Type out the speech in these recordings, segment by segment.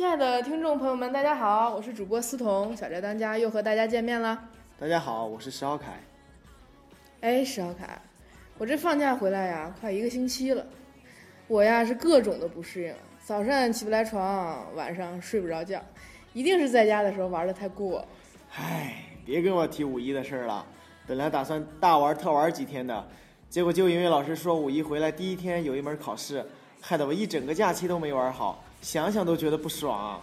亲爱的听众朋友们，大家好，我是主播思彤，小宅当家又和大家见面了。大家好，我是石浩凯。哎，石小凯，我这放假回来呀，快一个星期了，我呀是各种的不适应，早上起不来床，晚上睡不着觉，一定是在家的时候玩的太过。唉，别跟我提五一的事儿了。本来打算大玩特玩几天的，结果就因为老师说五一回来第一天有一门考试，害得我一整个假期都没玩好，想想都觉得不爽啊。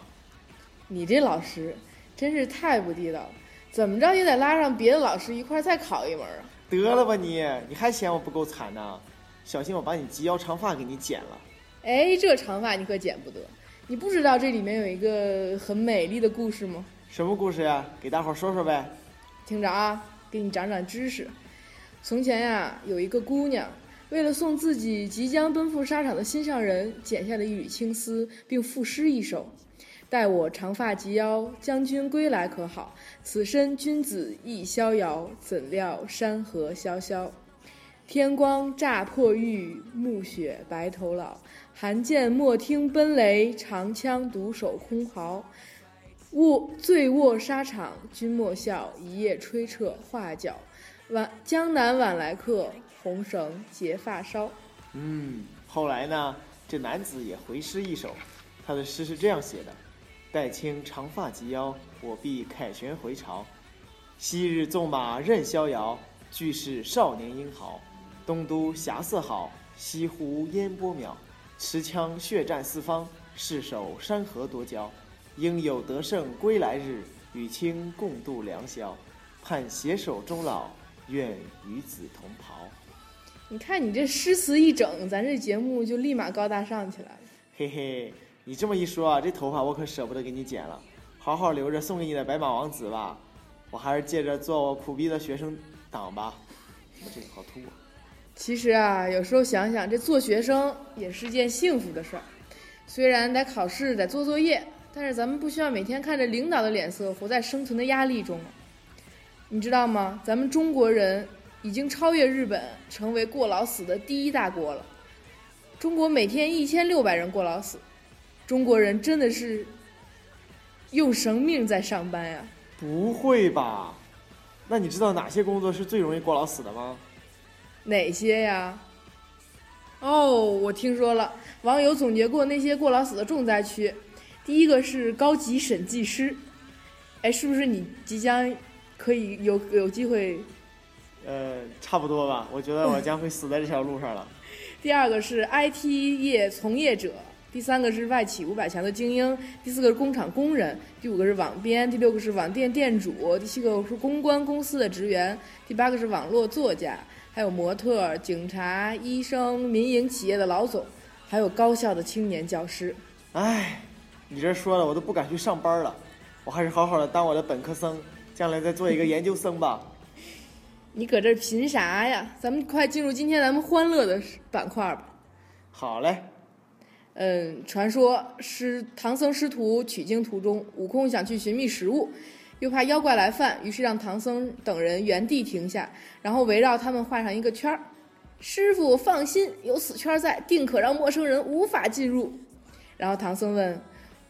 你这老师真是太不地道了，怎么着也得拉上别的老师一块儿再考一门啊！得了吧你，你还嫌我不够惨呢？小心我把你及腰长发给你剪了。哎，这长发你可剪不得，你不知道这里面有一个很美丽的故事吗？什么故事呀？给大伙儿说说呗。听着啊，给你长长知识。从前呀，有一个姑娘，为了送自己即将奔赴沙场的心上人，剪下了一缕青丝，并赋诗一首：“待我长发及腰，将军归来可好？此身君子亦逍遥，怎料山河萧萧。天光乍破玉，暮雪白头老。寒剑莫听奔雷，长枪独守空壕。卧醉卧沙场，君莫笑，一夜吹彻画角。晚江南晚来客，红绳结发梢。嗯，后来呢，这男子也回诗一首，他的诗是这样写的：“待卿长发及腰，我必凯旋回朝。昔日纵马任逍遥，俱是少年英豪。东都霞色好，西湖烟波渺。持枪血战四方，誓守山河多娇。应有得胜归来日，与卿共度良宵。盼携手终老，愿与子同袍。”你看你这诗词一整，咱这节目就立马高大上起来了。嘿嘿，你这么一说啊，这头发我可舍不得给你剪了，好好留着送给你的白马王子吧。我还是借着做我苦逼的学生党吧。我这个好秃啊！其实啊，有时候想想，这做学生也是件幸福的事儿。虽然得考试，得做作业，但是咱们不需要每天看着领导的脸色，活在生存的压力中。你知道吗？咱们中国人已经超越日本，成为过劳死的第一大国了。中国每天一千六百人过劳死，中国人真的是用生命在上班呀！不会吧？那你知道哪些工作是最容易过劳死的吗？哪些呀？哦，我听说了，网友总结过那些过劳死的重灾区，第一个是高级审计师，哎，是不是你即将可以有有机会？呃，差不多吧。我觉得我将会死在这条路上了。第二个是 IT 业从业者，第三个是外企五百强的精英，第四个是工厂工人，第五个是网编，第六个是网店店主，第七个是公关公司的职员，第八个是网络作家，还有模特、警察、医生、民营企业的老总，还有高校的青年教师。唉，你这说的我都不敢去上班了。我还是好好的当我的本科生，将来再做一个研究生吧。你搁这儿贫啥呀？咱们快进入今天咱们欢乐的板块吧。好嘞，嗯，传说师唐僧师徒取经途中，悟空想去寻觅食物，又怕妖怪来犯，于是让唐僧等人原地停下，然后围绕他们画上一个圈儿。师傅放心，有此圈在，定可让陌生人无法进入。然后唐僧问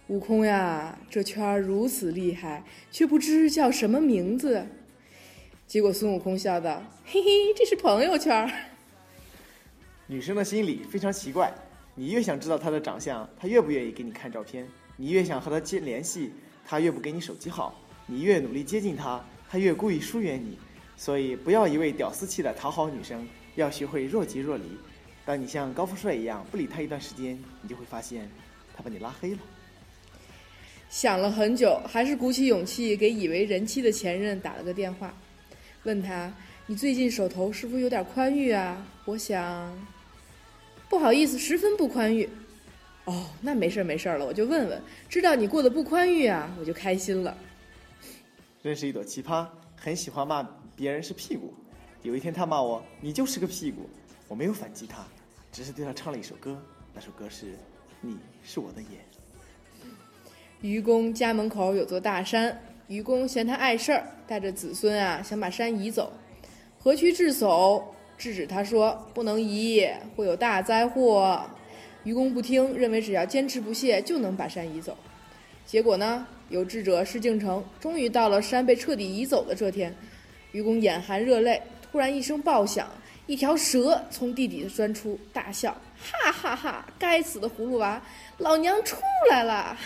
悟空呀：“这圈儿如此厉害，却不知叫什么名字？”结果孙悟空笑道：“嘿嘿，这是朋友圈儿。”女生的心理非常奇怪，你越想知道她的长相，她越不愿意给你看照片；你越想和她接联系，她越不给你手机号；你越努力接近她，她越故意疏远你。所以，不要一味屌丝气的讨好女生，要学会若即若离。当你像高富帅一样不理她一段时间，你就会发现，她把你拉黑了。想了很久，还是鼓起勇气给已为人妻的前任打了个电话，问他你最近手头是不是有点宽裕啊？我想，不好意思，十分不宽裕。哦，那没事儿没事儿了，我就问问，知道你过得不宽裕啊，我就开心了。认识一朵奇葩，很喜欢骂别人是屁股。有一天他骂我，你就是个屁股。我没有反击他，只是对他唱了一首歌，那首歌是《你是我的眼》。愚公家门口有座大山，愚公嫌他碍事儿，带着子孙啊想把山移走。何须智叟制止他说：“不能移，会有大灾祸。”愚公不听，认为只要坚持不懈就能把山移走。结果呢，有志者事竟成，终于到了山被彻底移走的这天。愚公眼含热泪，突然一声爆响，一条蛇从地底下钻出，大笑：“哈哈哈！该死的葫芦娃，老娘出来了！”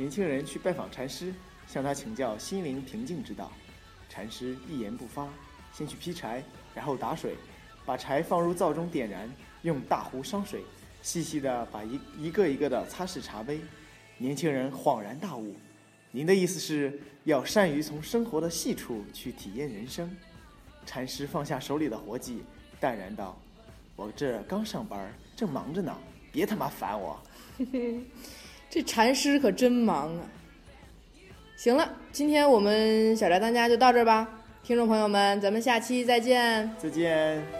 年轻人去拜访禅师，向他请教心灵平静之道。禅师一言不发，先去劈柴，然后打水，把柴放入灶中点燃。用大壶烧水，细细的把一一个一个的擦拭茶杯。年轻人恍然大悟：“您的意思是要善于从生活的细处去体验人生？”禅师放下手里的活计，淡然道：“我这刚上班，正忙着呢，别他妈烦我。这禅师可真忙啊！行了，今天我们小宅当家就到这儿吧，听众朋友们，咱们下期再见。”再见。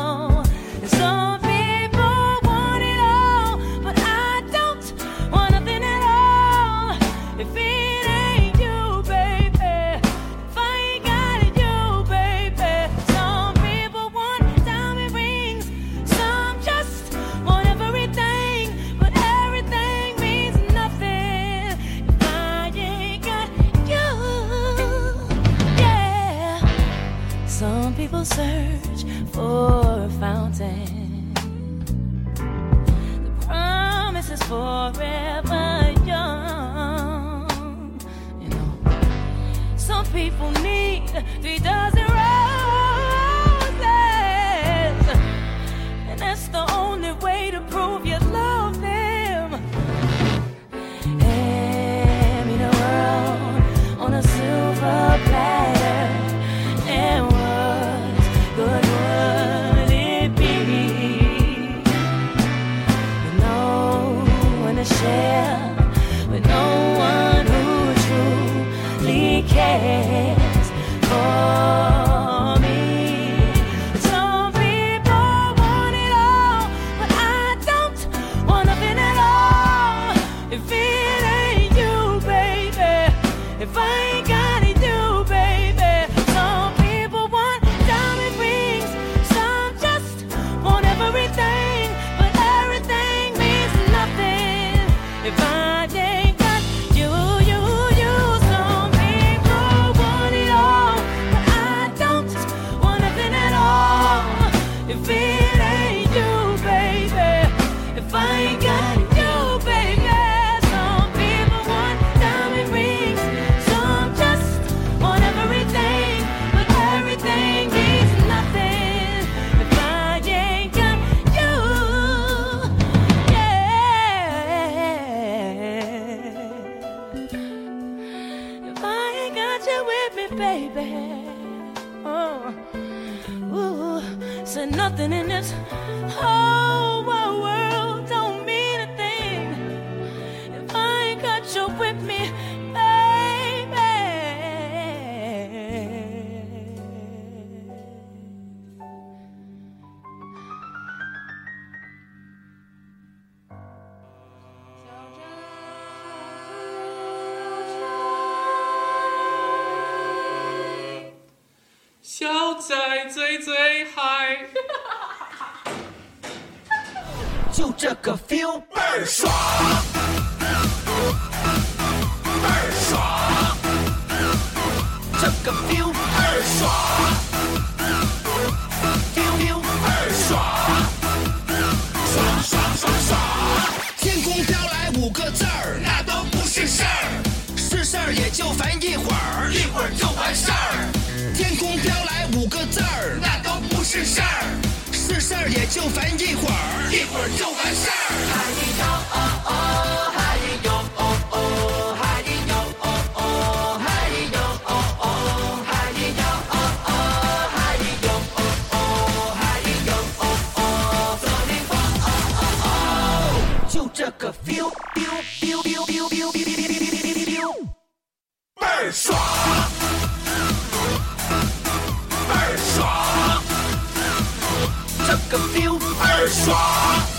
people need. Three dozen roses, and that's the only way baby. Oh, ooh, said nothing in this whole 最嗨。就这个 feel 倍儿爽，倍儿爽，这个 feel 倍儿爽，feel feel 倍儿爽，爽爽爽爽。天空飘来五个字儿，那都不是事儿，是事儿也就烦一会儿，一会儿就完事儿。天空飘来五个字儿，是事儿，是事儿也就烦一会儿，一会儿就完事儿。嗨哟哦哦，嗨哟哦哦，嗨哟哦哦，嗨哟哦哦，嗨哟哦哦，嗨哟哦哦，嗨哟哦哦，左邻房哦哦哦，就这个 feel feel feel feel feel feel feel，倍儿爽。soir